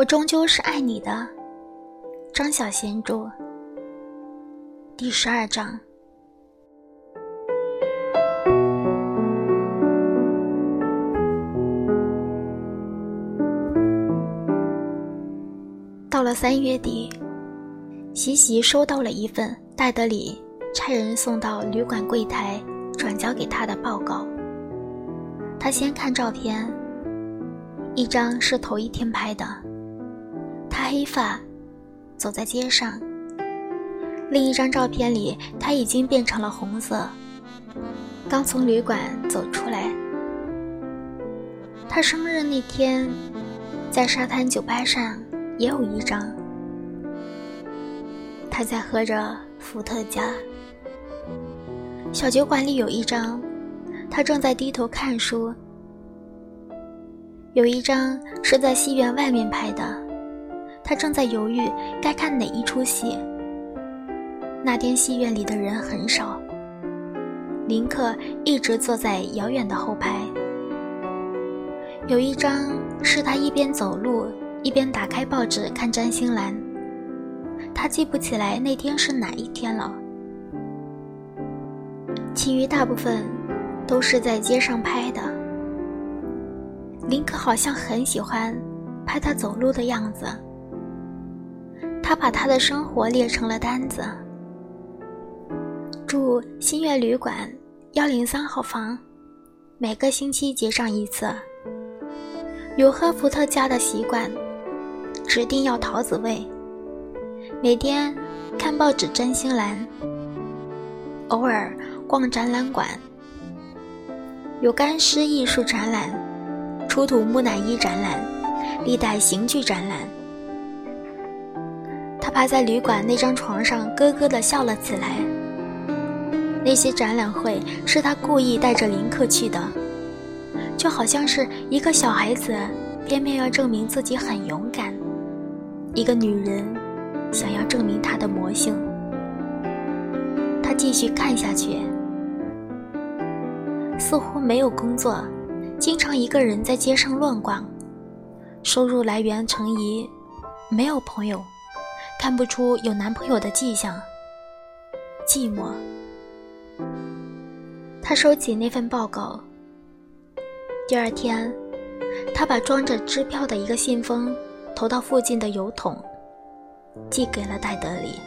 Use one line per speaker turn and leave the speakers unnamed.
我终究是爱你的，张小娴著。第十二章。到了三月底，喜喜收到了一份戴德里差人送到旅馆柜台转交给他的报告。他先看照片，一张是头一天拍的。黑发，走在街上。另一张照片里，他已经变成了红色，刚从旅馆走出来。他生日那天，在沙滩酒吧上也有一张。他在喝着伏特加。小酒馆里有一张，他正在低头看书。有一张是在戏院外面拍的。他正在犹豫该看哪一出戏。那天戏院里的人很少，林克一直坐在遥远的后排。有一张是他一边走路一边打开报纸看占星栏。他记不起来那天是哪一天了。其余大部分都是在街上拍的。林克好像很喜欢拍他走路的样子。他把他的生活列成了单子：住新月旅馆幺零三号房，每个星期结账一次；有喝伏特加的习惯，指定要桃子味；每天看报纸占星栏；偶尔逛展览馆，有干尸艺术展览、出土木乃伊展览、历代刑具展览。趴在旅馆那张床上，咯咯地笑了起来。那些展览会是他故意带着林克去的，就好像是一个小孩子偏偏要证明自己很勇敢，一个女人想要证明她的魔性。他继续看下去，似乎没有工作，经常一个人在街上乱逛，收入来源成疑，没有朋友。看不出有男朋友的迹象，寂寞。他收起那份报告。第二天，他把装着支票的一个信封投到附近的邮筒，寄给了戴德里。